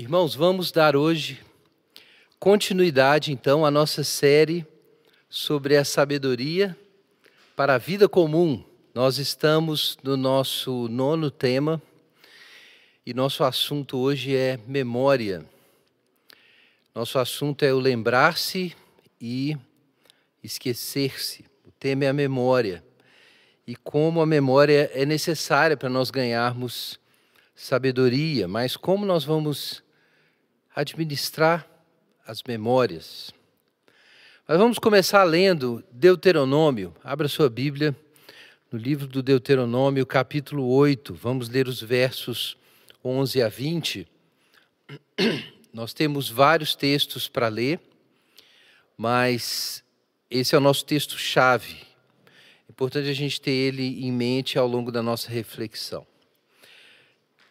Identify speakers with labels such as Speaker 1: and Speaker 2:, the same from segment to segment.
Speaker 1: Irmãos, vamos dar hoje continuidade então à nossa série sobre a sabedoria para a vida comum. Nós estamos no nosso nono tema e nosso assunto hoje é memória. Nosso assunto é o lembrar-se e esquecer-se. O tema é a memória e como a memória é necessária para nós ganharmos sabedoria, mas como nós vamos administrar as memórias. Mas vamos começar lendo Deuteronômio. Abra sua Bíblia no livro do Deuteronômio, capítulo 8. Vamos ler os versos 11 a 20. Nós temos vários textos para ler, mas esse é o nosso texto-chave. É importante a gente ter ele em mente ao longo da nossa reflexão.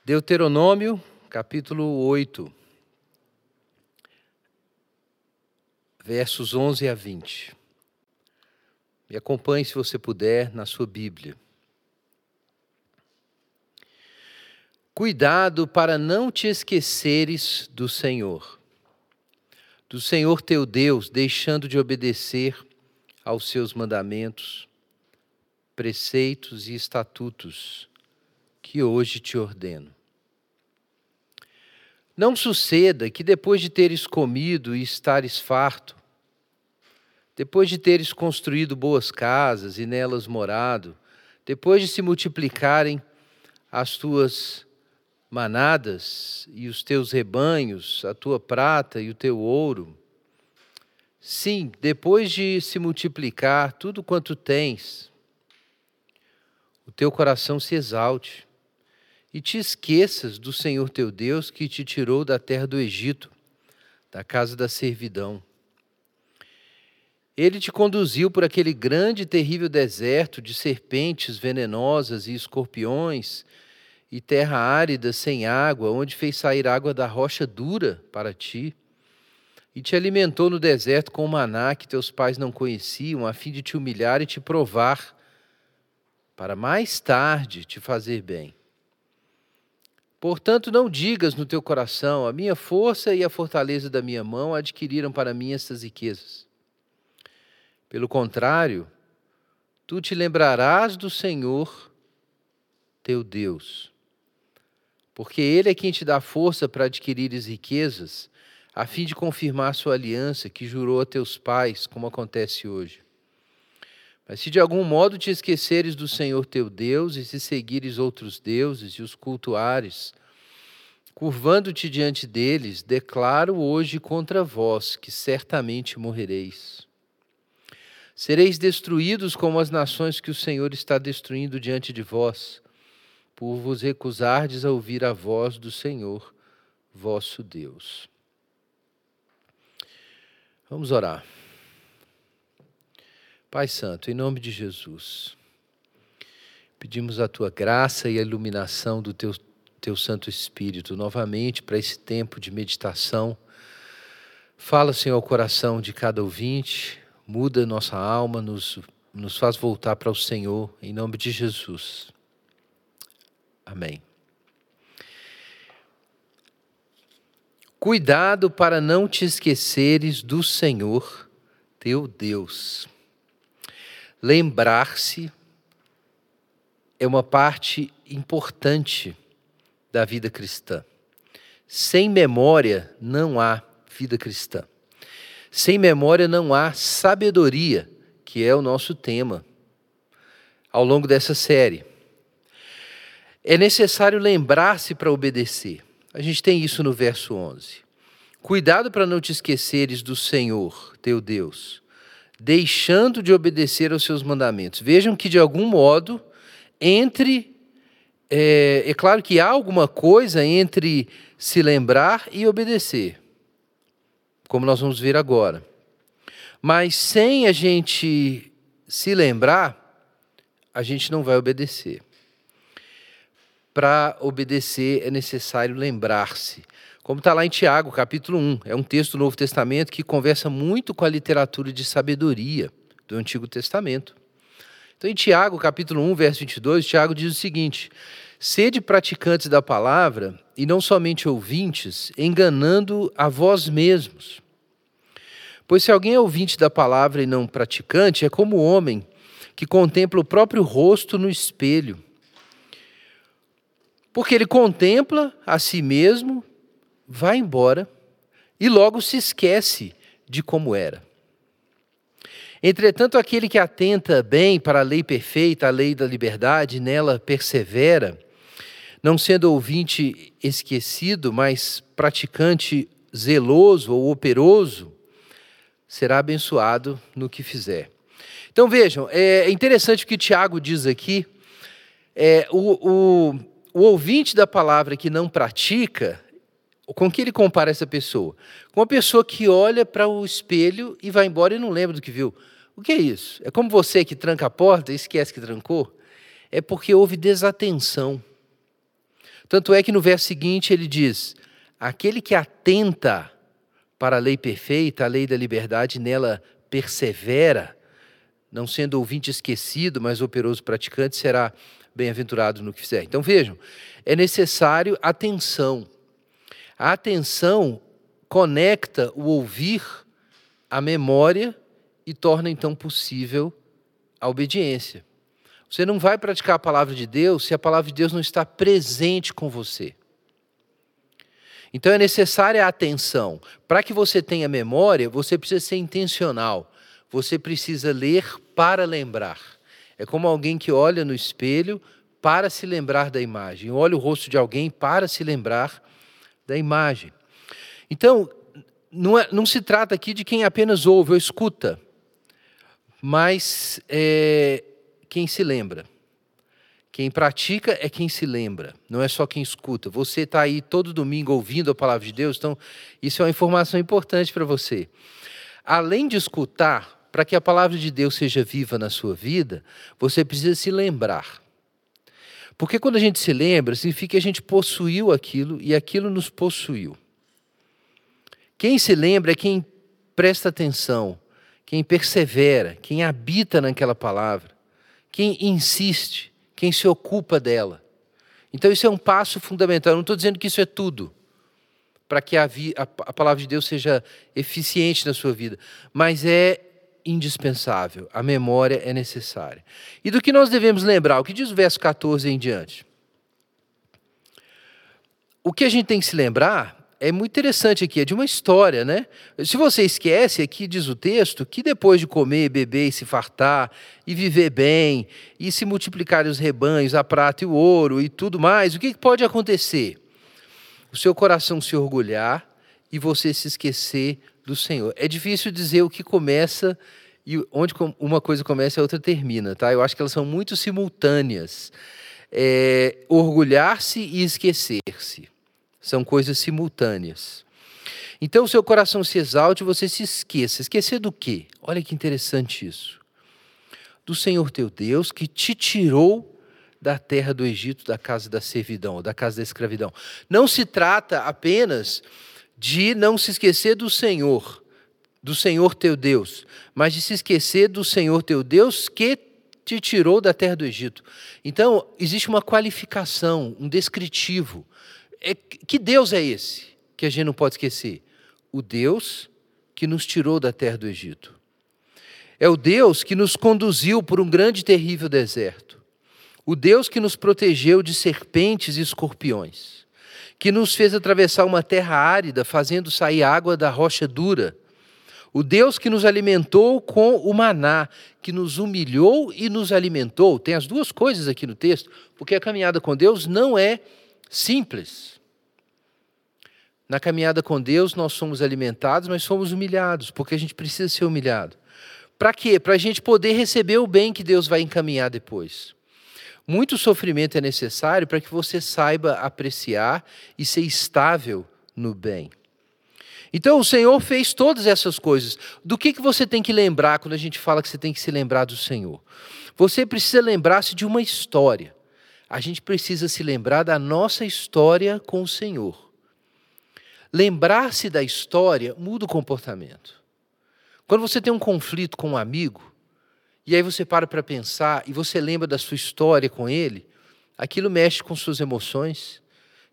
Speaker 1: Deuteronômio, capítulo 8. Versos 11 a 20. Me acompanhe, se você puder, na sua Bíblia. Cuidado para não te esqueceres do Senhor, do Senhor teu Deus, deixando de obedecer aos seus mandamentos, preceitos e estatutos que hoje te ordeno. Não suceda que depois de teres comido e estares farto, depois de teres construído boas casas e nelas morado, depois de se multiplicarem as tuas manadas e os teus rebanhos, a tua prata e o teu ouro, sim, depois de se multiplicar tudo quanto tens, o teu coração se exalte e te esqueças do Senhor teu Deus que te tirou da terra do Egito, da casa da servidão ele te conduziu por aquele grande e terrível deserto de serpentes venenosas e escorpiões, e terra árida sem água, onde fez sair água da rocha dura para ti. E te alimentou no deserto com maná que teus pais não conheciam, a fim de te humilhar e te provar, para mais tarde te fazer bem. Portanto, não digas no teu coração: a minha força e a fortaleza da minha mão adquiriram para mim estas riquezas. Pelo contrário, tu te lembrarás do Senhor teu Deus, porque Ele é quem te dá força para adquirires riquezas, a fim de confirmar sua aliança que jurou a teus pais, como acontece hoje. Mas se de algum modo te esqueceres do Senhor teu Deus e se seguires outros deuses e os cultuares, curvando-te diante deles, declaro hoje contra vós que certamente morrereis. Sereis destruídos como as nações que o Senhor está destruindo diante de vós, por vos recusardes a ouvir a voz do Senhor, vosso Deus. Vamos orar. Pai Santo, em nome de Jesus, pedimos a tua graça e a iluminação do teu, teu Santo Espírito novamente para esse tempo de meditação. Fala, Senhor, ao coração de cada ouvinte, muda nossa alma, nos, nos faz voltar para o Senhor, em nome de Jesus. Amém. Cuidado para não te esqueceres do Senhor teu Deus. Lembrar-se é uma parte importante da vida cristã. Sem memória não há vida cristã. Sem memória não há sabedoria, que é o nosso tema ao longo dessa série. É necessário lembrar-se para obedecer. A gente tem isso no verso 11. Cuidado para não te esqueceres do Senhor, teu Deus, deixando de obedecer aos seus mandamentos. Vejam que, de algum modo, entre. É, é claro que há alguma coisa entre se lembrar e obedecer como nós vamos ver agora. Mas sem a gente se lembrar, a gente não vai obedecer. Para obedecer é necessário lembrar-se. Como está lá em Tiago, capítulo 1. É um texto do Novo Testamento que conversa muito com a literatura de sabedoria do Antigo Testamento. Então, em Tiago, capítulo 1, verso 22, Tiago diz o seguinte: Sede praticantes da palavra e não somente ouvintes, enganando a vós mesmos. Pois se alguém é ouvinte da palavra e não praticante, é como o homem que contempla o próprio rosto no espelho. Porque ele contempla a si mesmo, vai embora e logo se esquece de como era. Entretanto, aquele que atenta bem para a lei perfeita, a lei da liberdade, nela persevera, não sendo ouvinte esquecido, mas praticante zeloso ou operoso, será abençoado no que fizer. Então vejam, é interessante o que Tiago diz aqui. É, o, o, o ouvinte da palavra que não pratica, com que ele compara essa pessoa? Com uma pessoa que olha para o espelho e vai embora e não lembra do que viu. O que é isso? É como você que tranca a porta e esquece que trancou? É porque houve desatenção. Tanto é que no verso seguinte ele diz: aquele que atenta para a lei perfeita, a lei da liberdade, nela persevera, não sendo ouvinte esquecido, mas operoso praticante, será bem-aventurado no que fizer. Então vejam, é necessário atenção. A atenção conecta o ouvir à memória e torna então possível a obediência. Você não vai praticar a palavra de Deus se a palavra de Deus não está presente com você. Então é necessária a atenção. Para que você tenha memória, você precisa ser intencional. Você precisa ler para lembrar. É como alguém que olha no espelho para se lembrar da imagem. Olha o rosto de alguém para se lembrar da imagem. Então, não, é, não se trata aqui de quem apenas ouve ou escuta, mas é, quem se lembra. Quem pratica é quem se lembra, não é só quem escuta. Você está aí todo domingo ouvindo a palavra de Deus, então isso é uma informação importante para você. Além de escutar, para que a palavra de Deus seja viva na sua vida, você precisa se lembrar. Porque quando a gente se lembra, significa que a gente possuiu aquilo e aquilo nos possuiu. Quem se lembra é quem presta atenção, quem persevera, quem habita naquela palavra, quem insiste quem se ocupa dela. Então, isso é um passo fundamental. Eu não estou dizendo que isso é tudo, para que a, a, a palavra de Deus seja eficiente na sua vida, mas é indispensável. A memória é necessária. E do que nós devemos lembrar? O que diz o verso 14 em diante? O que a gente tem que se lembrar é muito interessante aqui, é de uma história, né? Se você esquece, aqui diz o texto que depois de comer, beber e se fartar, e viver bem, e se multiplicarem os rebanhos, a prata e o ouro e tudo mais, o que pode acontecer? O seu coração se orgulhar e você se esquecer do Senhor. É difícil dizer o que começa e onde uma coisa começa e a outra termina, tá? Eu acho que elas são muito simultâneas. É, orgulhar-se e esquecer-se. São coisas simultâneas. Então o seu coração se exalte e você se esqueça. Esquecer do quê? Olha que interessante isso. Do Senhor teu Deus que te tirou da terra do Egito, da casa da servidão, da casa da escravidão. Não se trata apenas de não se esquecer do Senhor, do Senhor teu Deus, mas de se esquecer do Senhor teu Deus que te tirou da terra do Egito. Então, existe uma qualificação, um descritivo é, que Deus é esse que a gente não pode esquecer? O Deus que nos tirou da terra do Egito. É o Deus que nos conduziu por um grande e terrível deserto. O Deus que nos protegeu de serpentes e escorpiões. Que nos fez atravessar uma terra árida, fazendo sair água da rocha dura. O Deus que nos alimentou com o maná, que nos humilhou e nos alimentou. Tem as duas coisas aqui no texto, porque a caminhada com Deus não é simples. Na caminhada com Deus, nós somos alimentados, mas somos humilhados, porque a gente precisa ser humilhado. Para quê? Para a gente poder receber o bem que Deus vai encaminhar depois. Muito sofrimento é necessário para que você saiba apreciar e ser estável no bem. Então o Senhor fez todas essas coisas. Do que, que você tem que lembrar quando a gente fala que você tem que se lembrar do Senhor? Você precisa lembrar-se de uma história a gente precisa se lembrar da nossa história com o Senhor. Lembrar-se da história muda o comportamento. Quando você tem um conflito com um amigo, e aí você para para pensar e você lembra da sua história com ele, aquilo mexe com suas emoções,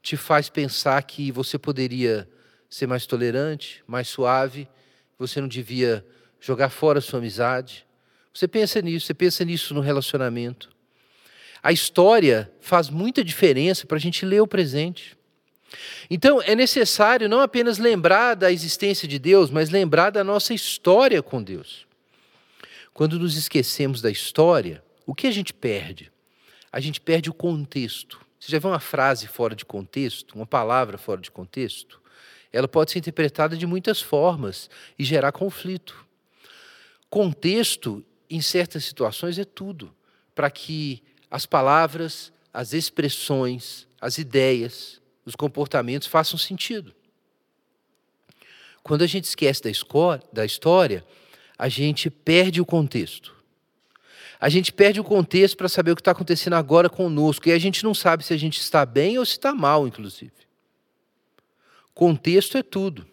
Speaker 1: te faz pensar que você poderia ser mais tolerante, mais suave, você não devia jogar fora a sua amizade. Você pensa nisso, você pensa nisso no relacionamento. A história faz muita diferença para a gente ler o presente. Então, é necessário não apenas lembrar da existência de Deus, mas lembrar da nossa história com Deus. Quando nos esquecemos da história, o que a gente perde? A gente perde o contexto. Você já viu uma frase fora de contexto, uma palavra fora de contexto? Ela pode ser interpretada de muitas formas e gerar conflito. Contexto, em certas situações, é tudo para que as palavras, as expressões, as ideias, os comportamentos façam sentido. Quando a gente esquece da, da história, a gente perde o contexto. A gente perde o contexto para saber o que está acontecendo agora conosco. E a gente não sabe se a gente está bem ou se está mal, inclusive. Contexto é tudo.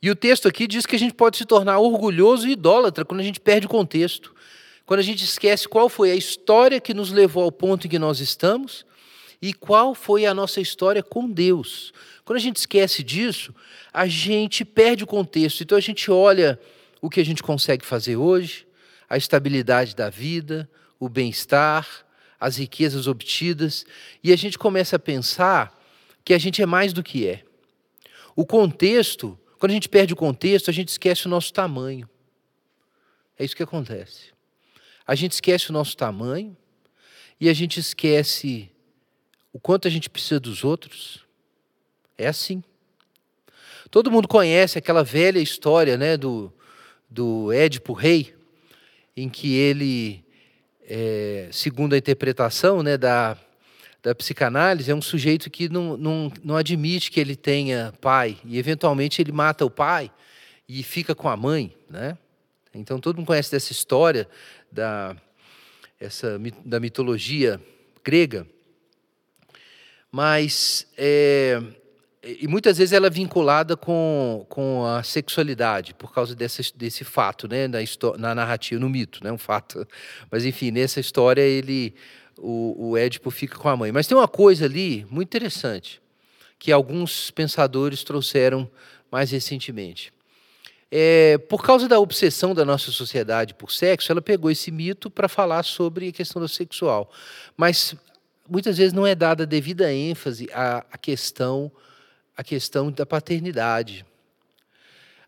Speaker 1: E o texto aqui diz que a gente pode se tornar orgulhoso e idólatra quando a gente perde o contexto. Quando a gente esquece qual foi a história que nos levou ao ponto em que nós estamos e qual foi a nossa história com Deus. Quando a gente esquece disso, a gente perde o contexto. Então a gente olha o que a gente consegue fazer hoje, a estabilidade da vida, o bem-estar, as riquezas obtidas, e a gente começa a pensar que a gente é mais do que é. O contexto, quando a gente perde o contexto, a gente esquece o nosso tamanho. É isso que acontece. A gente esquece o nosso tamanho e a gente esquece o quanto a gente precisa dos outros. É assim. Todo mundo conhece aquela velha história né, do, do Édipo Rei, em que ele, é, segundo a interpretação né, da, da psicanálise, é um sujeito que não, não, não admite que ele tenha pai, e eventualmente ele mata o pai e fica com a mãe. Né? Então todo mundo conhece dessa história da, essa, da mitologia grega. Mas é, e muitas vezes ela é vinculada com, com a sexualidade, por causa desse, desse fato, né, na, na narrativa, no mito, né, um fato. Mas, enfim, nessa história, ele, o, o Édipo fica com a mãe. Mas tem uma coisa ali muito interessante, que alguns pensadores trouxeram mais recentemente. É, por causa da obsessão da nossa sociedade por sexo, ela pegou esse mito para falar sobre a questão sexual. Mas muitas vezes não é dada devida ênfase à, à questão a questão da paternidade,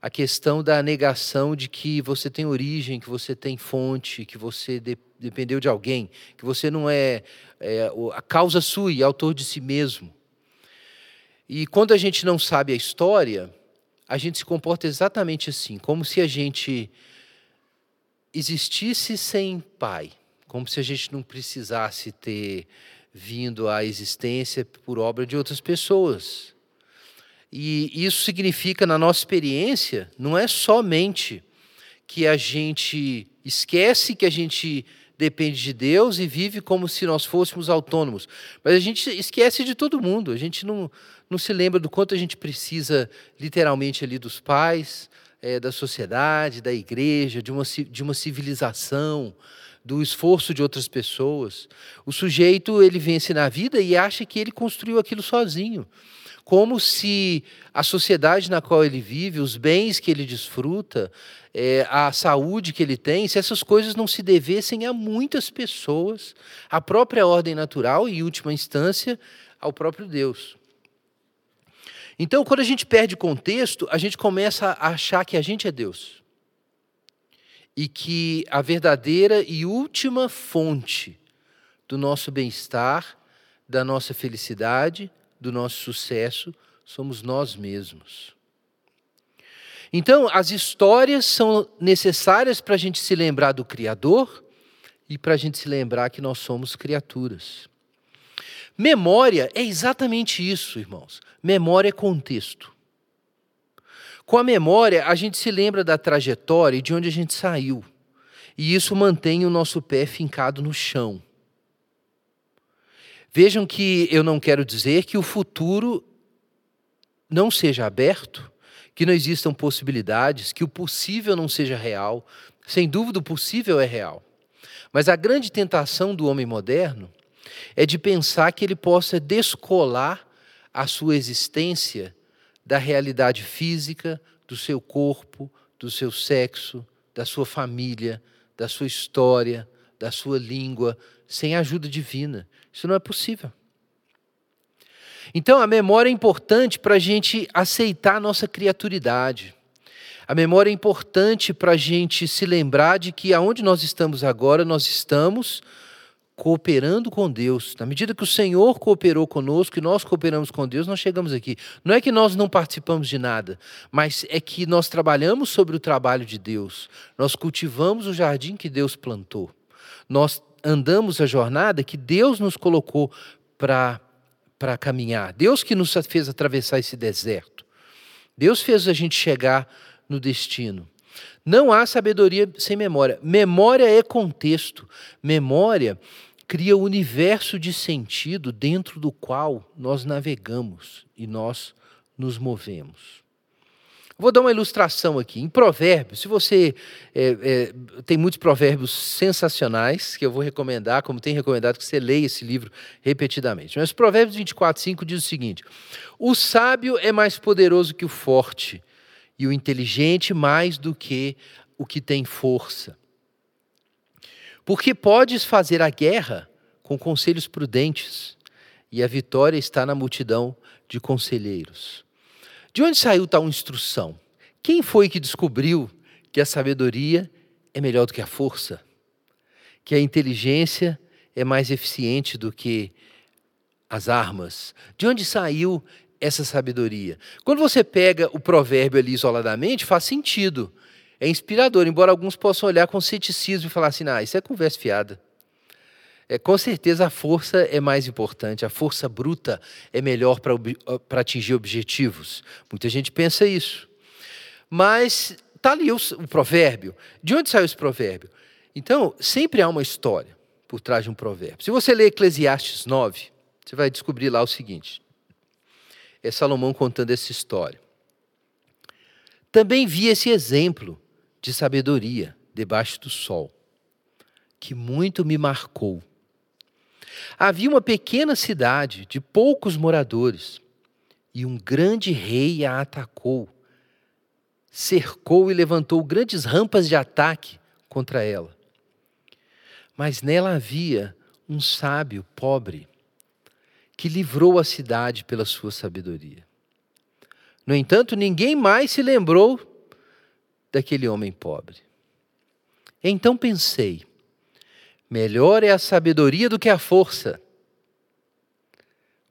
Speaker 1: a questão da negação de que você tem origem, que você tem fonte, que você de, dependeu de alguém, que você não é, é a causa sua e autor de si mesmo. E quando a gente não sabe a história, a gente se comporta exatamente assim, como se a gente existisse sem pai, como se a gente não precisasse ter vindo à existência por obra de outras pessoas. E isso significa, na nossa experiência, não é somente que a gente esquece que a gente depende de Deus e vive como se nós fôssemos autônomos, mas a gente esquece de todo mundo, a gente não, não se lembra do quanto a gente precisa, literalmente, ali dos pais, é, da sociedade, da igreja, de uma, de uma civilização, do esforço de outras pessoas. O sujeito ele vence na vida e acha que ele construiu aquilo sozinho como se a sociedade na qual ele vive, os bens que ele desfruta, é, a saúde que ele tem, se essas coisas não se devessem a muitas pessoas, à própria ordem natural e, em última instância, ao próprio Deus. Então, quando a gente perde contexto, a gente começa a achar que a gente é Deus. E que a verdadeira e última fonte do nosso bem-estar, da nossa felicidade, do nosso sucesso somos nós mesmos. Então, as histórias são necessárias para a gente se lembrar do Criador e para a gente se lembrar que nós somos criaturas. Memória é exatamente isso, irmãos. Memória é contexto. Com a memória, a gente se lembra da trajetória e de onde a gente saiu. E isso mantém o nosso pé fincado no chão. Vejam que eu não quero dizer que o futuro não seja aberto, que não existam possibilidades, que o possível não seja real. Sem dúvida, o possível é real. Mas a grande tentação do homem moderno é de pensar que ele possa descolar a sua existência da realidade física, do seu corpo, do seu sexo, da sua família, da sua história, da sua língua, sem ajuda divina. Isso não é possível. Então, a memória é importante para a gente aceitar a nossa criaturidade. A memória é importante para a gente se lembrar de que aonde nós estamos agora, nós estamos cooperando com Deus. Na medida que o Senhor cooperou conosco e nós cooperamos com Deus, nós chegamos aqui. Não é que nós não participamos de nada, mas é que nós trabalhamos sobre o trabalho de Deus. Nós cultivamos o jardim que Deus plantou. Nós andamos a jornada que Deus nos colocou para para caminhar. Deus que nos fez atravessar esse deserto. Deus fez a gente chegar no destino. Não há sabedoria sem memória. Memória é contexto. Memória cria o universo de sentido dentro do qual nós navegamos e nós nos movemos. Vou dar uma ilustração aqui. Em Provérbios, se você é, é, tem muitos provérbios sensacionais que eu vou recomendar, como tem recomendado que você leia esse livro repetidamente. Mas Provérbios 24, 5 diz o seguinte: O sábio é mais poderoso que o forte, e o inteligente mais do que o que tem força. Porque podes fazer a guerra com conselhos prudentes, e a vitória está na multidão de conselheiros. De onde saiu tal instrução? Quem foi que descobriu que a sabedoria é melhor do que a força? Que a inteligência é mais eficiente do que as armas? De onde saiu essa sabedoria? Quando você pega o provérbio ali isoladamente, faz sentido. É inspirador, embora alguns possam olhar com ceticismo e falar assim: ah, isso é conversa fiada. É, com certeza a força é mais importante, a força bruta é melhor para atingir objetivos. Muita gente pensa isso. Mas está ali o, o provérbio. De onde saiu esse provérbio? Então, sempre há uma história por trás de um provérbio. Se você ler Eclesiastes 9, você vai descobrir lá o seguinte: é Salomão contando essa história. Também vi esse exemplo de sabedoria debaixo do sol, que muito me marcou. Havia uma pequena cidade de poucos moradores, e um grande rei a atacou, cercou e levantou grandes rampas de ataque contra ela. Mas nela havia um sábio pobre, que livrou a cidade pela sua sabedoria. No entanto, ninguém mais se lembrou daquele homem pobre. Então pensei: Melhor é a sabedoria do que a força.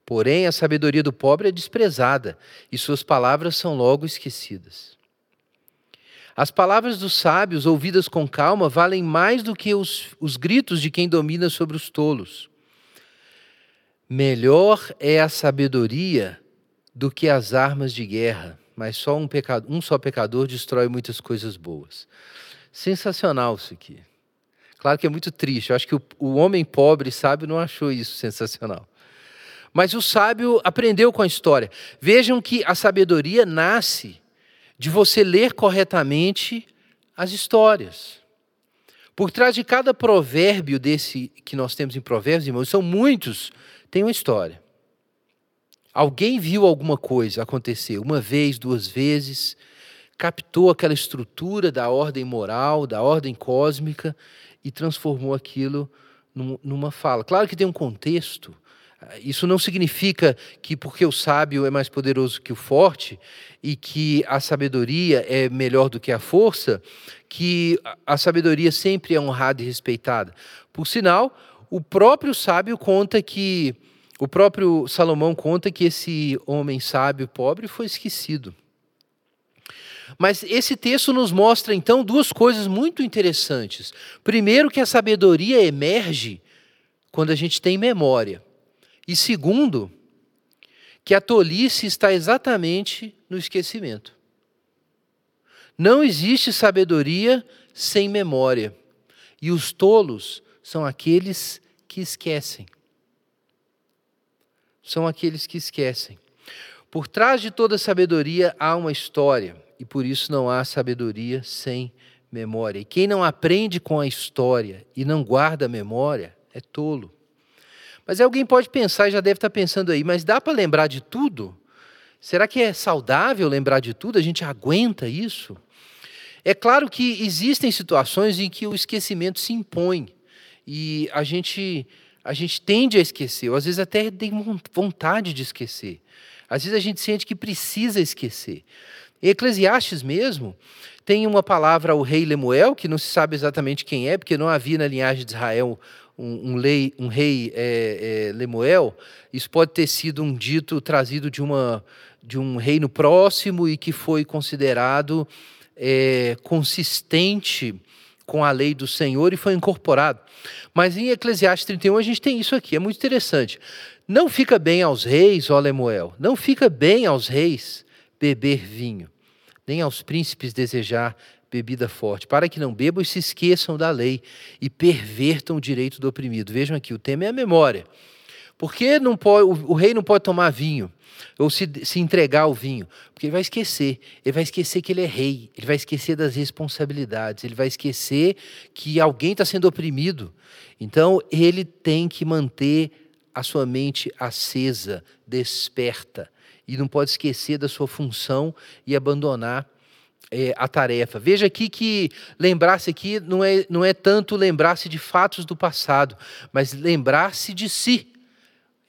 Speaker 1: Porém, a sabedoria do pobre é desprezada e suas palavras são logo esquecidas. As palavras dos sábios, ouvidas com calma, valem mais do que os, os gritos de quem domina sobre os tolos. Melhor é a sabedoria do que as armas de guerra, mas só um, pecador, um só pecador destrói muitas coisas boas. Sensacional isso aqui. Claro que é muito triste. Eu acho que o, o homem pobre, sábio, não achou isso sensacional. Mas o sábio aprendeu com a história. Vejam que a sabedoria nasce de você ler corretamente as histórias. Por trás de cada provérbio desse que nós temos em Provérbios, irmãos, são muitos, tem uma história. Alguém viu alguma coisa acontecer uma vez, duas vezes, captou aquela estrutura da ordem moral, da ordem cósmica e transformou aquilo numa fala. Claro que tem um contexto. Isso não significa que porque o sábio é mais poderoso que o forte e que a sabedoria é melhor do que a força, que a sabedoria sempre é honrada e respeitada. Por sinal, o próprio sábio conta que o próprio Salomão conta que esse homem sábio pobre foi esquecido. Mas esse texto nos mostra então duas coisas muito interessantes. Primeiro, que a sabedoria emerge quando a gente tem memória. E segundo, que a tolice está exatamente no esquecimento. Não existe sabedoria sem memória. E os tolos são aqueles que esquecem. São aqueles que esquecem. Por trás de toda sabedoria há uma história e por isso não há sabedoria sem memória. E quem não aprende com a história e não guarda a memória é tolo. Mas alguém pode pensar, já deve estar pensando aí, mas dá para lembrar de tudo? Será que é saudável lembrar de tudo? A gente aguenta isso? É claro que existem situações em que o esquecimento se impõe e a gente a gente tende a esquecer, ou às vezes até tem vontade de esquecer. Às vezes a gente sente que precisa esquecer. Eclesiastes mesmo, tem uma palavra ao rei Lemuel, que não se sabe exatamente quem é, porque não havia na linhagem de Israel um, um, lei, um rei é, é, Lemuel. Isso pode ter sido um dito trazido de, uma, de um reino próximo e que foi considerado é, consistente com a lei do Senhor e foi incorporado. Mas em Eclesiastes 31 a gente tem isso aqui, é muito interessante. Não fica bem aos reis, ó Lemuel, não fica bem aos reis beber vinho, nem aos príncipes desejar bebida forte, para que não bebam e se esqueçam da lei e pervertam o direito do oprimido. Vejam aqui, o tema é a memória. Porque não pode, o, o rei não pode tomar vinho ou se, se entregar ao vinho, porque ele vai esquecer. Ele vai esquecer que ele é rei, ele vai esquecer das responsabilidades, ele vai esquecer que alguém está sendo oprimido. Então, ele tem que manter a sua mente acesa, desperta, e não pode esquecer da sua função e abandonar é, a tarefa. Veja aqui que lembrar-se aqui não é, não é tanto lembrar-se de fatos do passado, mas lembrar-se de si.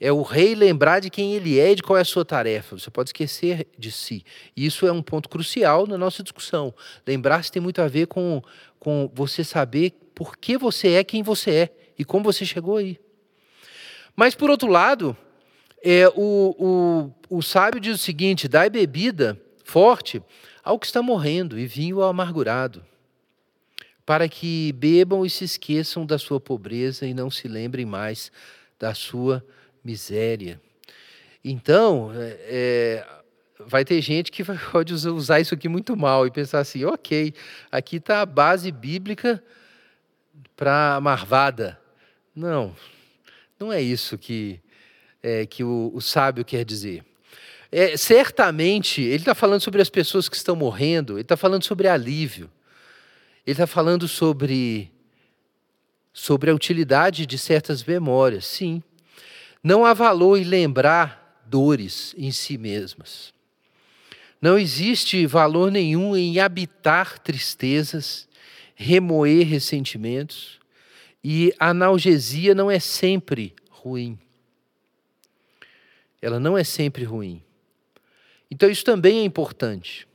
Speaker 1: É o rei lembrar de quem ele é e de qual é a sua tarefa. Você pode esquecer de si. Isso é um ponto crucial na nossa discussão. Lembrar-se tem muito a ver com, com você saber por que você é quem você é e como você chegou aí. Mas, por outro lado, é, o, o, o sábio diz o seguinte: dai bebida forte ao que está morrendo e vinho ao amargurado, para que bebam e se esqueçam da sua pobreza e não se lembrem mais da sua miséria. Então, é, é vai ter gente que pode usar isso aqui muito mal e pensar assim: ok, aqui está a base bíblica para a marvada. Não, não é isso que, é, que o, o sábio quer dizer. É, certamente, ele está falando sobre as pessoas que estão morrendo, ele está falando sobre alívio, ele está falando sobre, sobre a utilidade de certas memórias, sim. Não há valor em lembrar dores em si mesmas. Não existe valor nenhum em habitar tristezas, remoer ressentimentos, e a analgesia não é sempre ruim. Ela não é sempre ruim. Então, isso também é importante.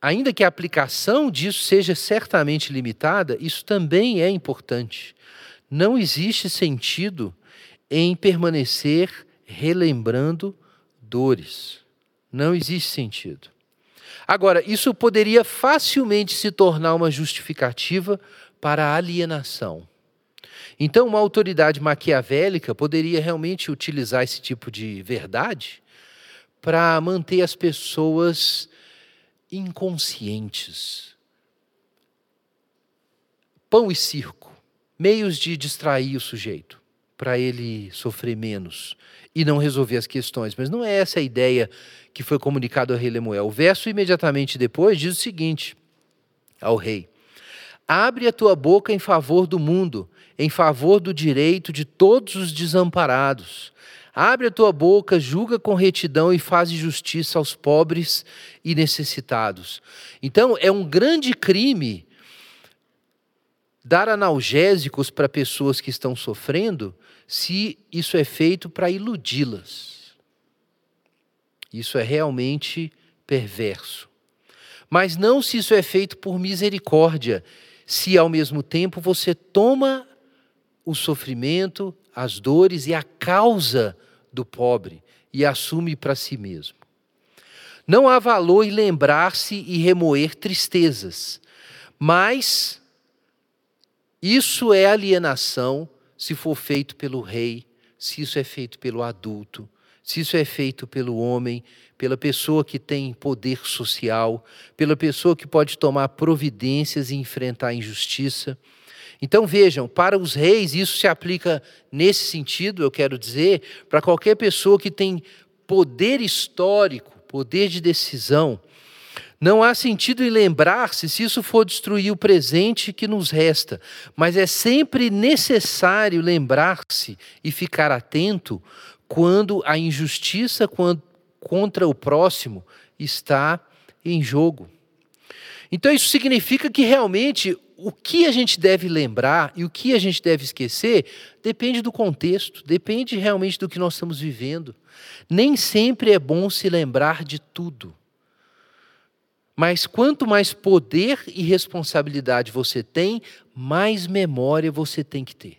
Speaker 1: Ainda que a aplicação disso seja certamente limitada, isso também é importante. Não existe sentido em permanecer relembrando dores. Não existe sentido. Agora, isso poderia facilmente se tornar uma justificativa para a alienação. Então, uma autoridade maquiavélica poderia realmente utilizar esse tipo de verdade para manter as pessoas inconscientes. Pão e circo meios de distrair o sujeito, para ele sofrer menos e não resolver as questões. Mas não é essa a ideia que foi comunicado ao rei Lemuel. O verso imediatamente depois diz o seguinte ao rei: Abre a tua boca em favor do mundo, em favor do direito de todos os desamparados. Abre a tua boca, julga com retidão e faz justiça aos pobres e necessitados. Então, é um grande crime dar analgésicos para pessoas que estão sofrendo, se isso é feito para iludi-las. Isso é realmente perverso. Mas não se isso é feito por misericórdia, se ao mesmo tempo você toma o sofrimento, as dores e a causa do pobre e assume para si mesmo. Não há valor em lembrar-se e remoer tristezas, mas isso é alienação se for feito pelo rei, se isso é feito pelo adulto, se isso é feito pelo homem, pela pessoa que tem poder social, pela pessoa que pode tomar providências e enfrentar a injustiça. Então vejam, para os reis, isso se aplica nesse sentido, eu quero dizer, para qualquer pessoa que tem poder histórico, poder de decisão. Não há sentido em lembrar-se se isso for destruir o presente que nos resta, mas é sempre necessário lembrar-se e ficar atento quando a injustiça contra o próximo está em jogo. Então, isso significa que realmente o que a gente deve lembrar e o que a gente deve esquecer depende do contexto, depende realmente do que nós estamos vivendo. Nem sempre é bom se lembrar de tudo. Mas quanto mais poder e responsabilidade você tem, mais memória você tem que ter.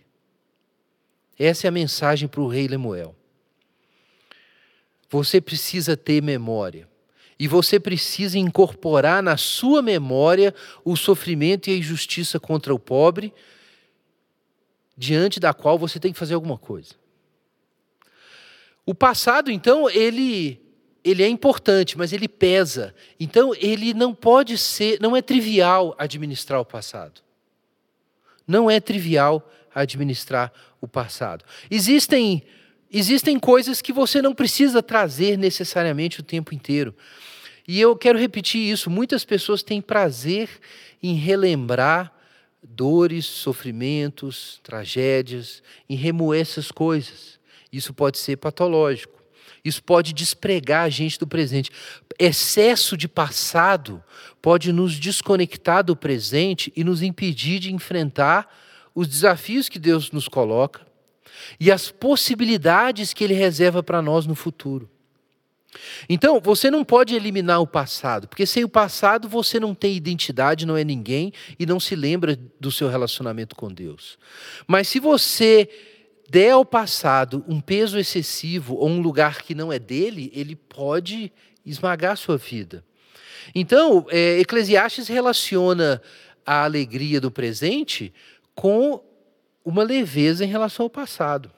Speaker 1: Essa é a mensagem para o rei Lemuel. Você precisa ter memória. E você precisa incorporar na sua memória o sofrimento e a injustiça contra o pobre, diante da qual você tem que fazer alguma coisa. O passado, então, ele ele é importante, mas ele pesa. Então, ele não pode ser, não é trivial administrar o passado. Não é trivial administrar o passado. Existem existem coisas que você não precisa trazer necessariamente o tempo inteiro. E eu quero repetir isso: muitas pessoas têm prazer em relembrar dores, sofrimentos, tragédias, em remoer essas coisas. Isso pode ser patológico. Isso pode despregar a gente do presente. Excesso de passado pode nos desconectar do presente e nos impedir de enfrentar os desafios que Deus nos coloca e as possibilidades que Ele reserva para nós no futuro. Então, você não pode eliminar o passado, porque sem o passado você não tem identidade, não é ninguém e não se lembra do seu relacionamento com Deus. Mas se você der ao passado um peso excessivo ou um lugar que não é dele, ele pode esmagar a sua vida. Então, é, Eclesiastes relaciona a alegria do presente com uma leveza em relação ao passado.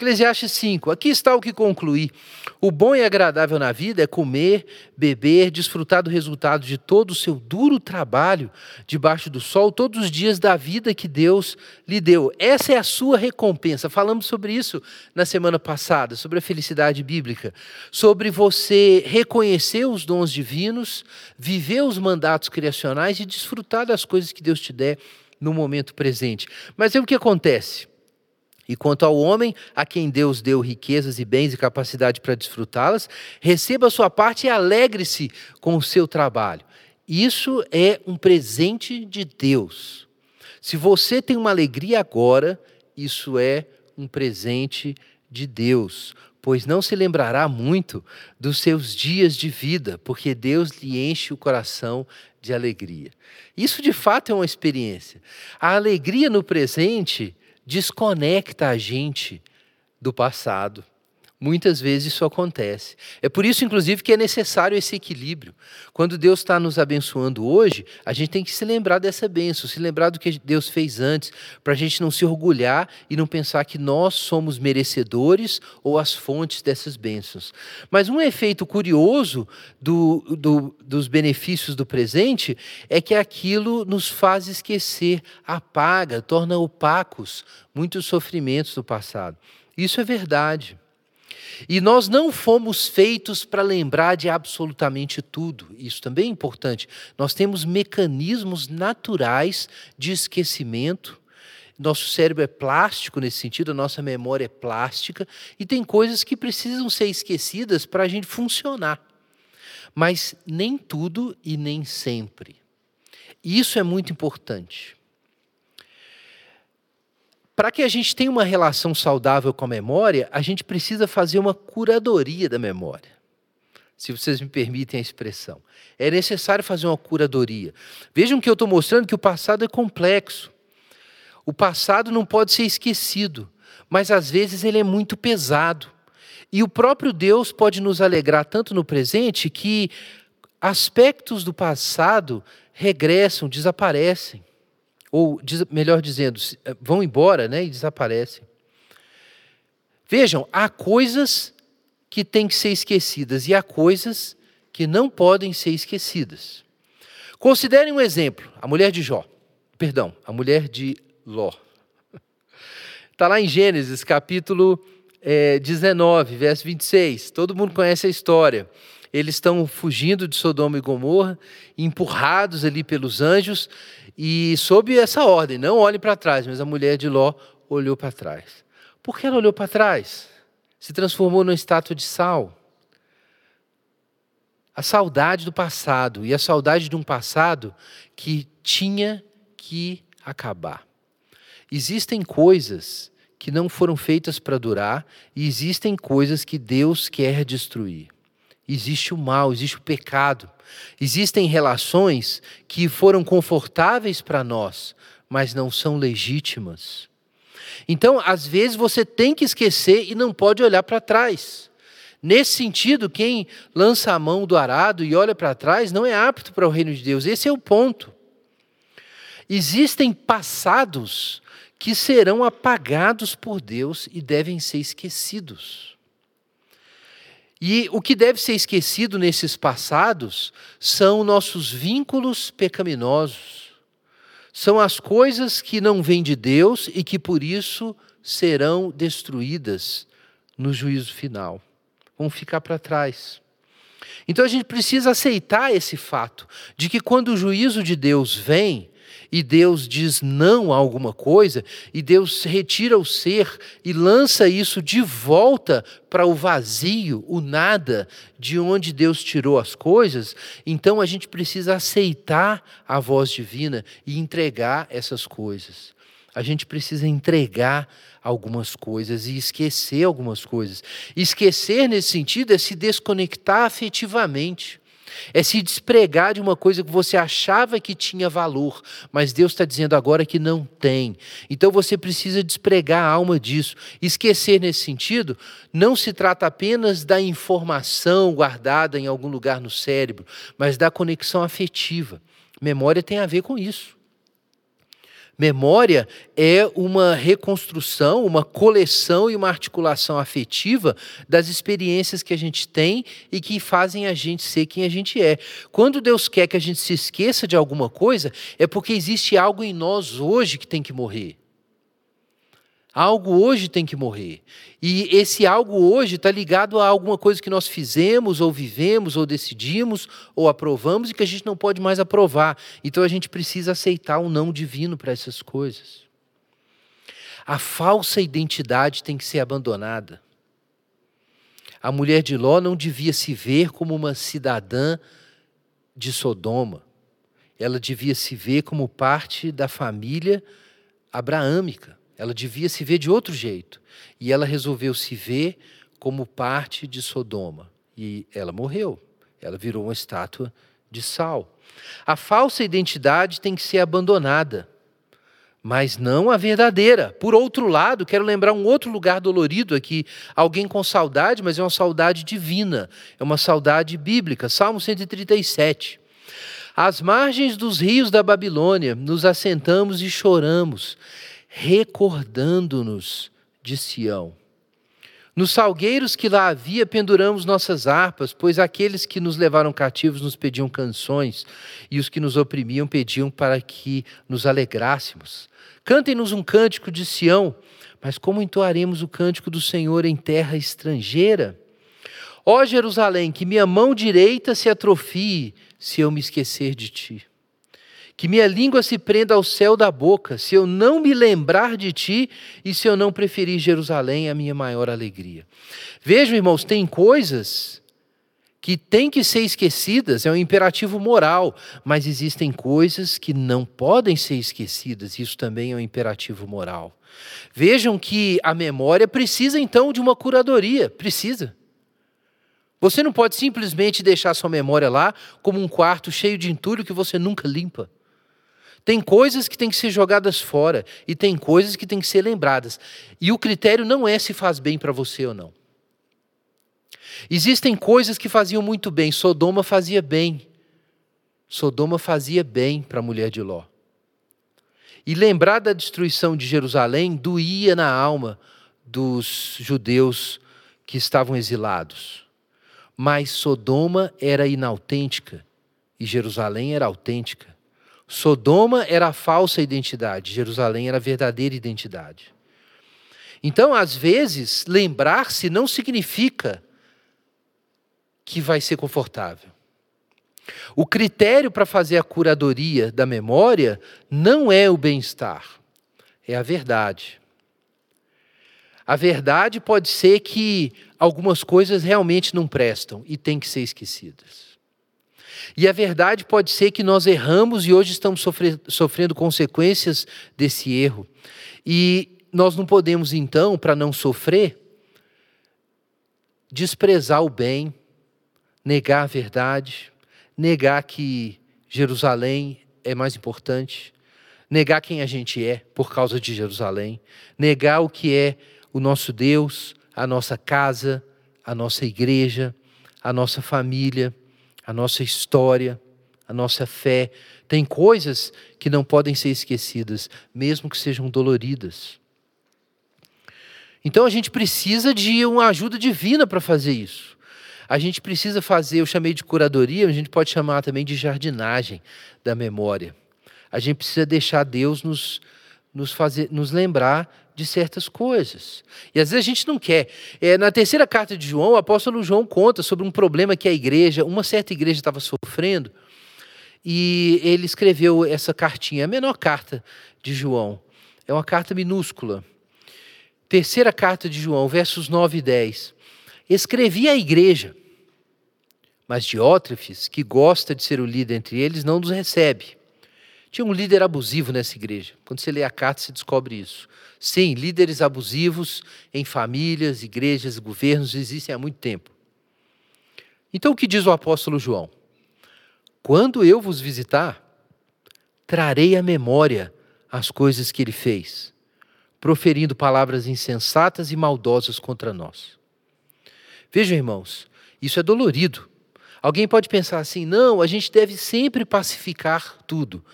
Speaker 1: Eclesiastes 5, aqui está o que conclui. O bom e agradável na vida é comer, beber, desfrutar do resultado de todo o seu duro trabalho debaixo do sol, todos os dias da vida que Deus lhe deu. Essa é a sua recompensa. Falamos sobre isso na semana passada, sobre a felicidade bíblica, sobre você reconhecer os dons divinos, viver os mandatos criacionais e desfrutar das coisas que Deus te der no momento presente. Mas é o que acontece? E quanto ao homem, a quem Deus deu riquezas e bens e capacidade para desfrutá-las, receba a sua parte e alegre-se com o seu trabalho. Isso é um presente de Deus. Se você tem uma alegria agora, isso é um presente de Deus, pois não se lembrará muito dos seus dias de vida, porque Deus lhe enche o coração de alegria. Isso de fato é uma experiência. A alegria no presente desconecta a gente do passado. Muitas vezes isso acontece. É por isso, inclusive, que é necessário esse equilíbrio. Quando Deus está nos abençoando hoje, a gente tem que se lembrar dessa bênção, se lembrar do que Deus fez antes, para a gente não se orgulhar e não pensar que nós somos merecedores ou as fontes dessas bênçãos. Mas um efeito curioso do, do, dos benefícios do presente é que aquilo nos faz esquecer, apaga, torna opacos muitos sofrimentos do passado. Isso é verdade. E nós não fomos feitos para lembrar de absolutamente tudo. Isso também é importante. Nós temos mecanismos naturais de esquecimento. Nosso cérebro é plástico nesse sentido, a nossa memória é plástica, e tem coisas que precisam ser esquecidas para a gente funcionar. Mas nem tudo e nem sempre. Isso é muito importante. Para que a gente tenha uma relação saudável com a memória, a gente precisa fazer uma curadoria da memória. Se vocês me permitem a expressão. É necessário fazer uma curadoria. Vejam que eu estou mostrando que o passado é complexo. O passado não pode ser esquecido, mas às vezes ele é muito pesado. E o próprio Deus pode nos alegrar tanto no presente que aspectos do passado regressam, desaparecem ou melhor dizendo, eh, vão embora né, e desaparecem. Vejam, há coisas que têm que ser esquecidas e há coisas que não podem ser esquecidas. Considerem um exemplo: a mulher de Jó, perdão, a mulher de Ló. Está lá em Gênesis, capítulo é, 19, verso 26. Todo mundo conhece a história. Eles estão fugindo de Sodoma e Gomorra, empurrados ali pelos anjos, e sob essa ordem, não olhe para trás, mas a mulher de Ló olhou para trás. Por que ela olhou para trás? Se transformou numa estátua de sal. A saudade do passado, e a saudade de um passado que tinha que acabar. Existem coisas que não foram feitas para durar e existem coisas que Deus quer destruir. Existe o mal, existe o pecado. Existem relações que foram confortáveis para nós, mas não são legítimas. Então, às vezes, você tem que esquecer e não pode olhar para trás. Nesse sentido, quem lança a mão do arado e olha para trás não é apto para o reino de Deus. Esse é o ponto. Existem passados que serão apagados por Deus e devem ser esquecidos. E o que deve ser esquecido nesses passados são nossos vínculos pecaminosos. São as coisas que não vêm de Deus e que por isso serão destruídas no juízo final. Vão ficar para trás. Então a gente precisa aceitar esse fato de que quando o juízo de Deus vem, e Deus diz não a alguma coisa, e Deus retira o ser e lança isso de volta para o vazio, o nada, de onde Deus tirou as coisas, então a gente precisa aceitar a voz divina e entregar essas coisas. A gente precisa entregar algumas coisas e esquecer algumas coisas. Esquecer, nesse sentido, é se desconectar afetivamente. É se despregar de uma coisa que você achava que tinha valor, mas Deus está dizendo agora que não tem. Então você precisa despregar a alma disso. Esquecer nesse sentido não se trata apenas da informação guardada em algum lugar no cérebro, mas da conexão afetiva. Memória tem a ver com isso. Memória é uma reconstrução, uma coleção e uma articulação afetiva das experiências que a gente tem e que fazem a gente ser quem a gente é. Quando Deus quer que a gente se esqueça de alguma coisa, é porque existe algo em nós hoje que tem que morrer. Algo hoje tem que morrer. E esse algo hoje está ligado a alguma coisa que nós fizemos, ou vivemos, ou decidimos, ou aprovamos e que a gente não pode mais aprovar. Então a gente precisa aceitar o um não divino para essas coisas. A falsa identidade tem que ser abandonada. A mulher de Ló não devia se ver como uma cidadã de Sodoma. Ela devia se ver como parte da família abraâmica. Ela devia se ver de outro jeito. E ela resolveu se ver como parte de Sodoma. E ela morreu. Ela virou uma estátua de sal. A falsa identidade tem que ser abandonada, mas não a verdadeira. Por outro lado, quero lembrar um outro lugar dolorido aqui. Alguém com saudade, mas é uma saudade divina, é uma saudade bíblica. Salmo 137. Às margens dos rios da Babilônia, nos assentamos e choramos recordando-nos de Sião. Nos salgueiros que lá havia, penduramos nossas harpas, pois aqueles que nos levaram cativos nos pediam canções, e os que nos oprimiam pediam para que nos alegrássemos. Cantem-nos um cântico de Sião, mas como entoaremos o cântico do Senhor em terra estrangeira? Ó Jerusalém, que minha mão direita se atrofie se eu me esquecer de ti que minha língua se prenda ao céu da boca, se eu não me lembrar de ti e se eu não preferir Jerusalém a minha maior alegria. Vejam, irmãos, tem coisas que têm que ser esquecidas, é um imperativo moral, mas existem coisas que não podem ser esquecidas, isso também é um imperativo moral. Vejam que a memória precisa então de uma curadoria, precisa. Você não pode simplesmente deixar sua memória lá como um quarto cheio de entulho que você nunca limpa. Tem coisas que têm que ser jogadas fora e tem coisas que têm que ser lembradas. E o critério não é se faz bem para você ou não. Existem coisas que faziam muito bem. Sodoma fazia bem. Sodoma fazia bem para a mulher de Ló. E lembrar da destruição de Jerusalém doía na alma dos judeus que estavam exilados. Mas Sodoma era inautêntica e Jerusalém era autêntica. Sodoma era a falsa identidade, Jerusalém era a verdadeira identidade. Então, às vezes, lembrar-se não significa que vai ser confortável. O critério para fazer a curadoria da memória não é o bem-estar, é a verdade. A verdade pode ser que algumas coisas realmente não prestam e têm que ser esquecidas. E a verdade pode ser que nós erramos e hoje estamos sofrendo consequências desse erro. E nós não podemos, então, para não sofrer, desprezar o bem, negar a verdade, negar que Jerusalém é mais importante, negar quem a gente é por causa de Jerusalém, negar o que é o nosso Deus, a nossa casa, a nossa igreja, a nossa família, a nossa história, a nossa fé. Tem coisas que não podem ser esquecidas, mesmo que sejam doloridas. Então a gente precisa de uma ajuda divina para fazer isso. A gente precisa fazer, eu chamei de curadoria, a gente pode chamar também de jardinagem da memória. A gente precisa deixar Deus nos, nos, fazer, nos lembrar de certas coisas. E às vezes a gente não quer. É, na terceira carta de João, o apóstolo João conta sobre um problema que a igreja, uma certa igreja estava sofrendo, e ele escreveu essa cartinha, a menor carta de João. É uma carta minúscula. Terceira carta de João, versos 9 e 10. Escrevi à igreja, mas Diótrefes, que gosta de ser o líder entre eles, não nos recebe. Tinha um líder abusivo nessa igreja. Quando você lê a carta, você descobre isso. Sim, líderes abusivos em famílias, igrejas, governos existem há muito tempo. Então, o que diz o apóstolo João? Quando eu vos visitar, trarei à memória as coisas que ele fez proferindo palavras insensatas e maldosas contra nós. Vejam, irmãos, isso é dolorido. Alguém pode pensar assim: não, a gente deve sempre pacificar tudo.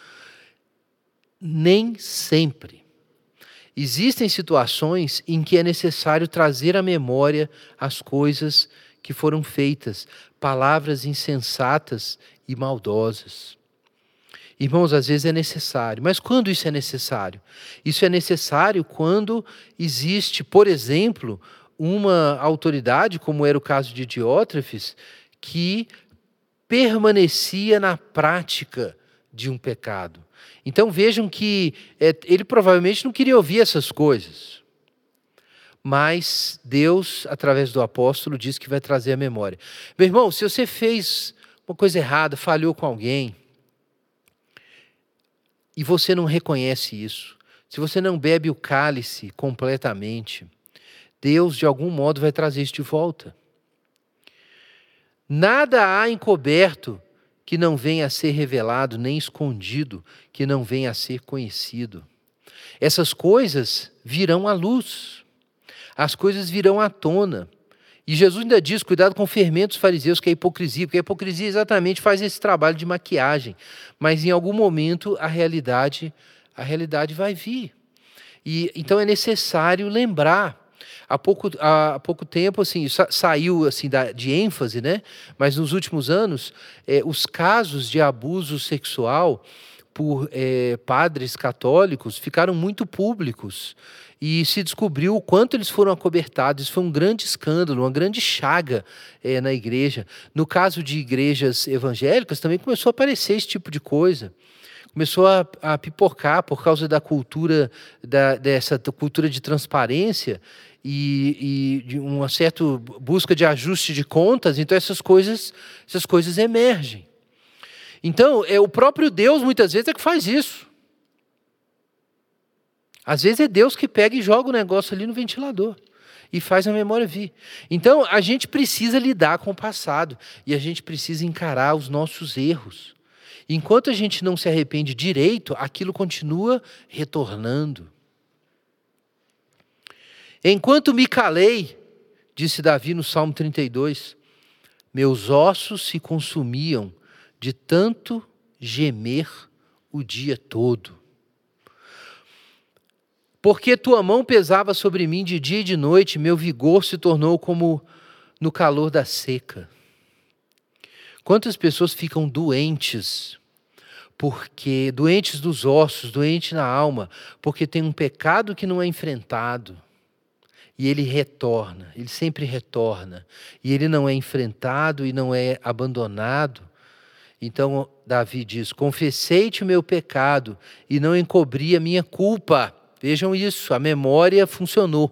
Speaker 1: Nem sempre. Existem situações em que é necessário trazer à memória as coisas que foram feitas, palavras insensatas e maldosas. Irmãos, às vezes é necessário, mas quando isso é necessário? Isso é necessário quando existe, por exemplo, uma autoridade, como era o caso de Diótrefes, que permanecia na prática de um pecado. Então vejam que é, ele provavelmente não queria ouvir essas coisas. Mas Deus, através do apóstolo, diz que vai trazer a memória. Meu irmão, se você fez uma coisa errada, falhou com alguém, e você não reconhece isso, se você não bebe o cálice completamente, Deus de algum modo vai trazer isso de volta. Nada há encoberto que não venha a ser revelado, nem escondido que não venha a ser conhecido. Essas coisas virão à luz, as coisas virão à tona. E Jesus ainda diz: cuidado com fermentos fariseus, que é hipocrisia, porque a hipocrisia exatamente faz esse trabalho de maquiagem. Mas em algum momento a realidade, a realidade vai vir. E então é necessário lembrar. Há pouco, há pouco tempo, assim, saiu assim da, de ênfase, né? Mas nos últimos anos, é, os casos de abuso sexual por é, padres católicos ficaram muito públicos e se descobriu o quanto eles foram acobertados. Isso foi um grande escândalo, uma grande chaga é, na igreja. No caso de igrejas evangélicas, também começou a aparecer esse tipo de coisa. Começou a, a pipocar por causa da cultura, da, dessa cultura de transparência e, e de uma certa busca de ajuste de contas. Então, essas coisas, essas coisas emergem. Então, é o próprio Deus, muitas vezes, é que faz isso. Às vezes é Deus que pega e joga o negócio ali no ventilador e faz a memória vir. Então, a gente precisa lidar com o passado e a gente precisa encarar os nossos erros. Enquanto a gente não se arrepende direito, aquilo continua retornando. Enquanto me calei, disse Davi no Salmo 32, meus ossos se consumiam de tanto gemer o dia todo. Porque tua mão pesava sobre mim de dia e de noite, meu vigor se tornou como no calor da seca. Quantas pessoas ficam doentes, porque doentes dos ossos, doentes na alma, porque tem um pecado que não é enfrentado. e ele retorna, ele sempre retorna, e ele não é enfrentado e não é abandonado. Então Davi diz: Confessei-te o meu pecado e não encobri a minha culpa. Vejam isso, a memória funcionou.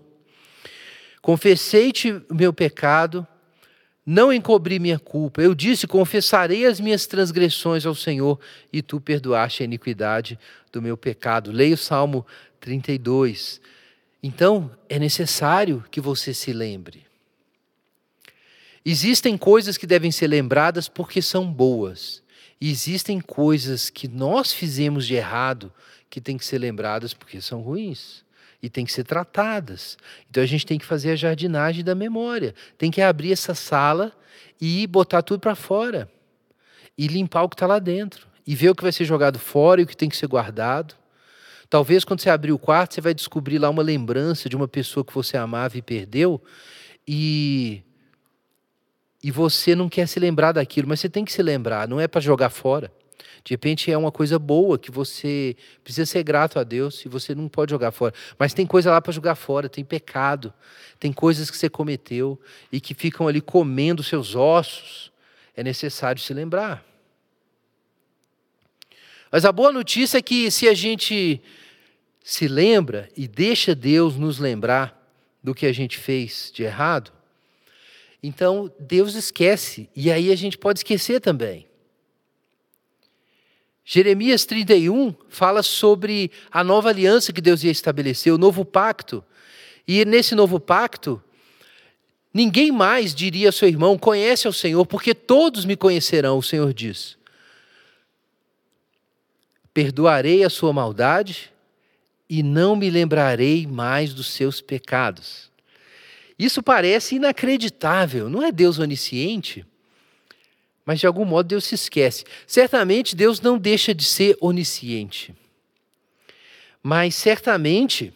Speaker 1: Confessei-te o meu pecado, não encobri minha culpa. Eu disse: Confessarei as minhas transgressões ao Senhor, e tu perdoaste a iniquidade do meu pecado. Leia o Salmo 32. Então, é necessário que você se lembre. Existem coisas que devem ser lembradas porque são boas. E existem coisas que nós fizemos de errado que têm que ser lembradas porque são ruins e têm que ser tratadas. Então a gente tem que fazer a jardinagem da memória. Tem que abrir essa sala e botar tudo para fora e limpar o que está lá dentro e ver o que vai ser jogado fora e o que tem que ser guardado. Talvez quando você abrir o quarto, você vai descobrir lá uma lembrança de uma pessoa que você amava e perdeu, e e você não quer se lembrar daquilo, mas você tem que se lembrar, não é para jogar fora. De repente é uma coisa boa que você precisa ser grato a Deus e você não pode jogar fora. Mas tem coisa lá para jogar fora, tem pecado, tem coisas que você cometeu e que ficam ali comendo seus ossos. É necessário se lembrar. Mas a boa notícia é que se a gente se lembra e deixa Deus nos lembrar do que a gente fez de errado, então Deus esquece, e aí a gente pode esquecer também. Jeremias 31 fala sobre a nova aliança que Deus ia estabelecer, o novo pacto. E nesse novo pacto, ninguém mais diria ao seu irmão: Conhece ao Senhor, porque todos me conhecerão, o Senhor diz. Perdoarei a sua maldade e não me lembrarei mais dos seus pecados. Isso parece inacreditável, não é Deus onisciente? Mas de algum modo Deus se esquece. Certamente Deus não deixa de ser onisciente. Mas certamente,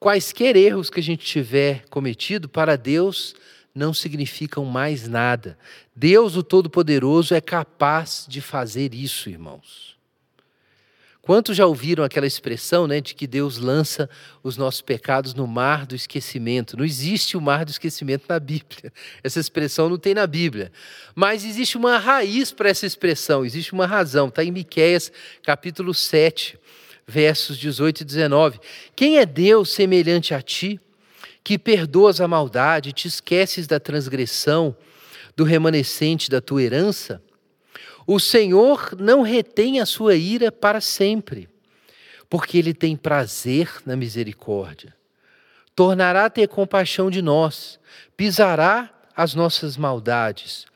Speaker 1: quaisquer erros que a gente tiver cometido, para Deus não significam mais nada. Deus, o Todo-Poderoso, é capaz de fazer isso, irmãos. Quantos já ouviram aquela expressão né, de que Deus lança os nossos pecados no mar do esquecimento? Não existe o mar do esquecimento na Bíblia. Essa expressão não tem na Bíblia. Mas existe uma raiz para essa expressão, existe uma razão. Está em Miquéias capítulo 7, versos 18 e 19. Quem é Deus semelhante a ti, que perdoas a maldade, te esqueces da transgressão, do remanescente da tua herança? O Senhor não retém a sua ira para sempre, porque Ele tem prazer na misericórdia. Tornará a ter compaixão de nós, pisará as nossas maldades.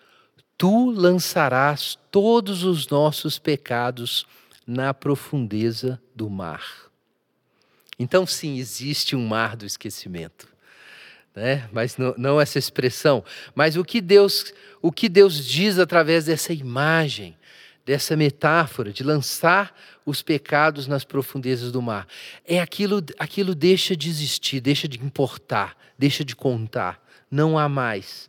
Speaker 1: Tu lançarás todos os nossos pecados na profundeza do mar. Então, sim, existe um mar do esquecimento. Né? Mas não, não essa expressão. Mas o que Deus o que Deus diz através dessa imagem, dessa metáfora de lançar os pecados nas profundezas do mar. É aquilo, aquilo deixa de existir, deixa de importar, deixa de contar, não há mais.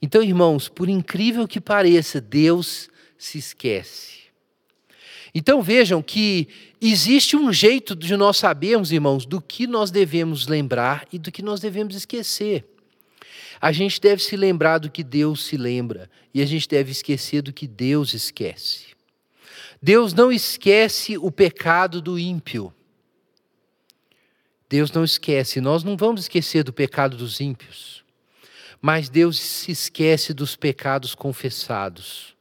Speaker 1: Então, irmãos, por incrível que pareça, Deus se esquece. Então vejam que existe um jeito de nós sabermos, irmãos, do que nós devemos lembrar e do que nós devemos esquecer. A gente deve se lembrar do que Deus se lembra e a gente deve esquecer do que Deus esquece. Deus não esquece o pecado do ímpio. Deus não esquece, nós não vamos esquecer do pecado dos ímpios, mas Deus se esquece dos pecados confessados.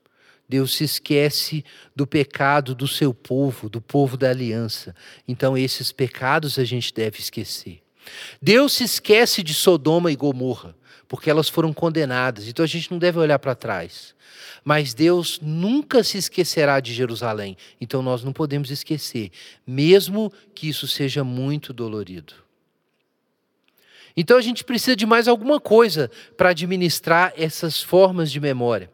Speaker 1: Deus se esquece do pecado do seu povo, do povo da aliança. Então, esses pecados a gente deve esquecer. Deus se esquece de Sodoma e Gomorra porque elas foram condenadas. Então a gente não deve olhar para trás. Mas Deus nunca se esquecerá de Jerusalém. Então nós não podemos esquecer, mesmo que isso seja muito dolorido. Então a gente precisa de mais alguma coisa para administrar essas formas de memória.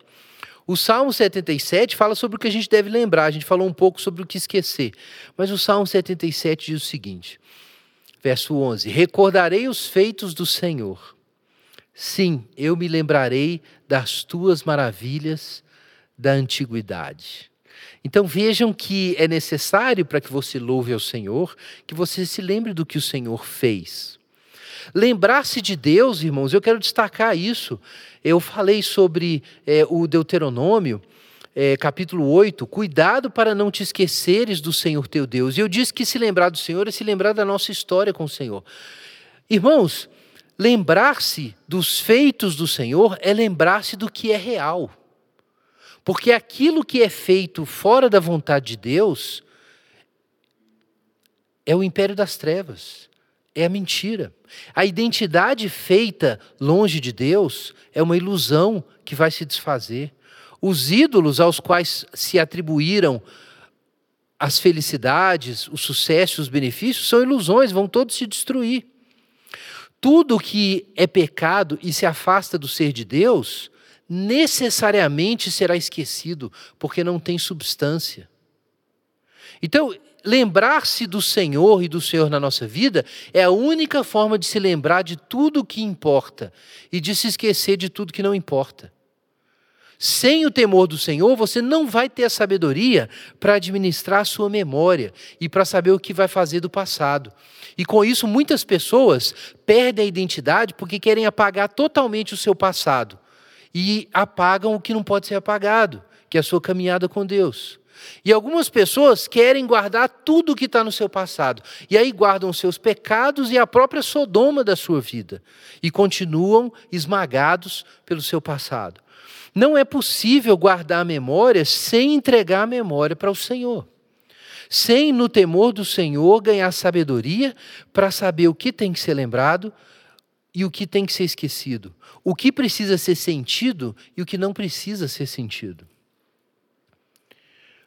Speaker 1: O Salmo 77 fala sobre o que a gente deve lembrar, a gente falou um pouco sobre o que esquecer. Mas o Salmo 77 diz o seguinte, verso 11: Recordarei os feitos do Senhor Sim, eu me lembrarei das tuas maravilhas da antiguidade. Então vejam que é necessário para que você louve ao Senhor, que você se lembre do que o Senhor fez. Lembrar-se de Deus, irmãos, eu quero destacar isso. Eu falei sobre é, o Deuteronômio, é, capítulo 8, cuidado para não te esqueceres do Senhor teu Deus. E eu disse que se lembrar do Senhor é se lembrar da nossa história com o Senhor. Irmãos, lembrar-se dos feitos do Senhor é lembrar-se do que é real. Porque aquilo que é feito fora da vontade de Deus é o império das trevas, é a mentira. A identidade feita longe de Deus é uma ilusão que vai se desfazer. Os ídolos aos quais se atribuíram as felicidades, o sucesso, os benefícios, são ilusões, vão todos se destruir. Tudo que é pecado e se afasta do ser de Deus, necessariamente será esquecido, porque não tem substância. Então, lembrar-se do Senhor e do Senhor na nossa vida é a única forma de se lembrar de tudo o que importa e de se esquecer de tudo que não importa. Sem o temor do Senhor, você não vai ter a sabedoria para administrar a sua memória e para saber o que vai fazer do passado. E com isso, muitas pessoas perdem a identidade porque querem apagar totalmente o seu passado e apagam o que não pode ser apagado, que é a sua caminhada com Deus. E algumas pessoas querem guardar tudo o que está no seu passado. E aí guardam os seus pecados e a própria Sodoma da sua vida. E continuam esmagados pelo seu passado. Não é possível guardar a memória sem entregar a memória para o Senhor. Sem, no temor do Senhor, ganhar sabedoria para saber o que tem que ser lembrado e o que tem que ser esquecido. O que precisa ser sentido e o que não precisa ser sentido.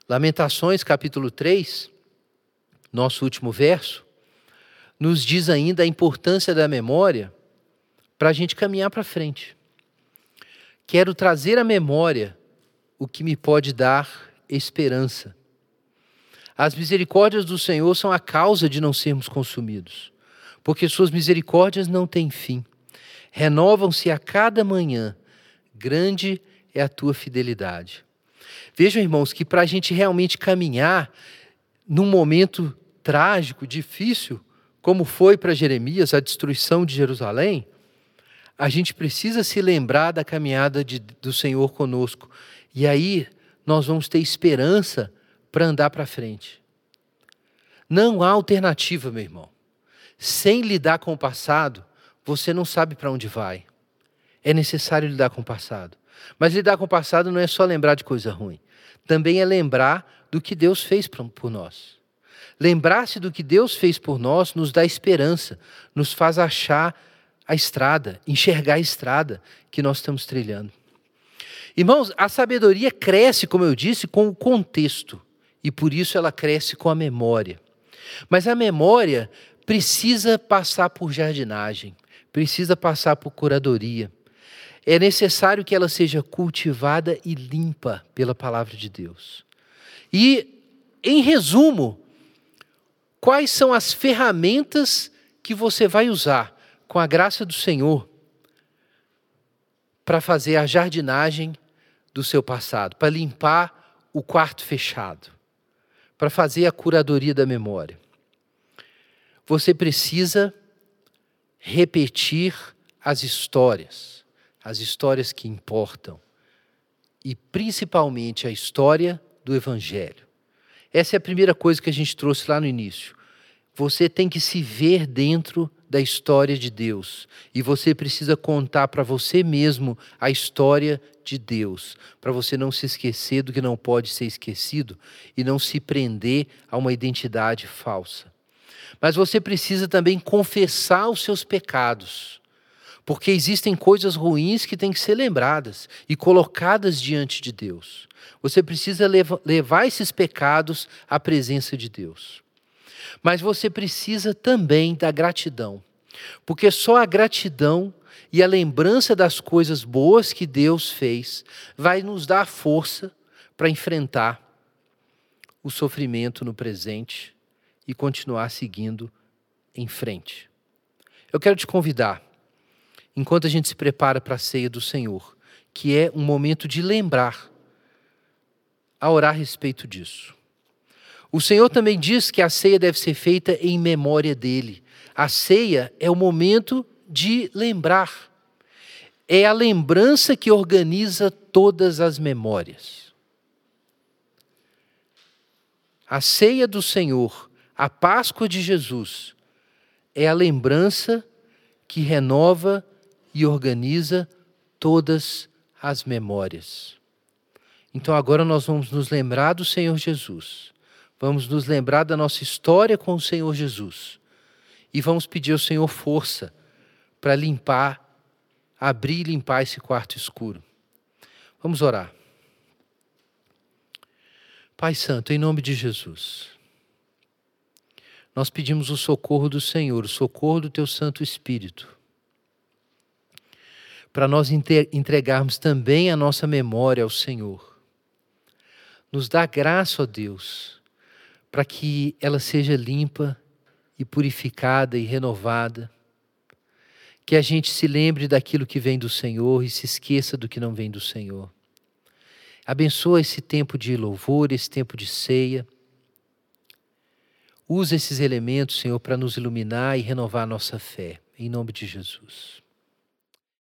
Speaker 1: Lamentações, capítulo 3, nosso último verso, nos diz ainda a importância da memória para a gente caminhar para frente. Quero trazer à memória o que me pode dar esperança. As misericórdias do Senhor são a causa de não sermos consumidos, porque suas misericórdias não têm fim. Renovam-se a cada manhã. Grande é a tua fidelidade. Vejam, irmãos, que para a gente realmente caminhar num momento trágico, difícil, como foi para Jeremias a destruição de Jerusalém, a gente precisa se lembrar da caminhada de, do Senhor conosco. E aí nós vamos ter esperança para andar para frente. Não há alternativa, meu irmão. Sem lidar com o passado, você não sabe para onde vai. É necessário lidar com o passado. Mas lidar com o passado não é só lembrar de coisa ruim. Também é lembrar do que Deus fez por nós. Lembrar-se do que Deus fez por nós nos dá esperança, nos faz achar a estrada, enxergar a estrada que nós estamos trilhando. Irmãos, a sabedoria cresce, como eu disse, com o contexto, e por isso ela cresce com a memória. Mas a memória precisa passar por jardinagem, precisa passar por curadoria. É necessário que ela seja cultivada e limpa pela palavra de Deus. E, em resumo, quais são as ferramentas que você vai usar com a graça do Senhor, para fazer a jardinagem do seu passado, para limpar o quarto fechado, para fazer a curadoria da memória. Você precisa repetir as histórias, as histórias que importam, e principalmente a história do Evangelho. Essa é a primeira coisa que a gente trouxe lá no início. Você tem que se ver dentro da história de Deus. E você precisa contar para você mesmo a história de Deus, para você não se esquecer do que não pode ser esquecido e não se prender a uma identidade falsa. Mas você precisa também confessar os seus pecados, porque existem coisas ruins que têm que ser lembradas e colocadas diante de Deus. Você precisa levar esses pecados à presença de Deus. Mas você precisa também da gratidão, porque só a gratidão e a lembrança das coisas boas que Deus fez vai nos dar força para enfrentar o sofrimento no presente e continuar seguindo em frente. Eu quero te convidar, enquanto a gente se prepara para a ceia do Senhor, que é um momento de lembrar, a orar a respeito disso. O Senhor também diz que a ceia deve ser feita em memória dele. A ceia é o momento de lembrar. É a lembrança que organiza todas as memórias. A ceia do Senhor, a Páscoa de Jesus, é a lembrança que renova e organiza todas as memórias. Então agora nós vamos nos lembrar do Senhor Jesus. Vamos nos lembrar da nossa história com o Senhor Jesus. E vamos pedir ao Senhor força para limpar, abrir e limpar esse quarto escuro. Vamos orar. Pai Santo, em nome de Jesus, nós pedimos o socorro do Senhor, o socorro do Teu Santo Espírito, para nós entregarmos também a nossa memória ao Senhor. Nos dá graça, ó Deus, para que ela seja limpa e purificada e renovada. Que a gente se lembre daquilo que vem do Senhor e se esqueça do que não vem do Senhor. Abençoa esse tempo de louvor, esse tempo de ceia. Usa esses elementos, Senhor, para nos iluminar e renovar a nossa fé. Em nome de Jesus.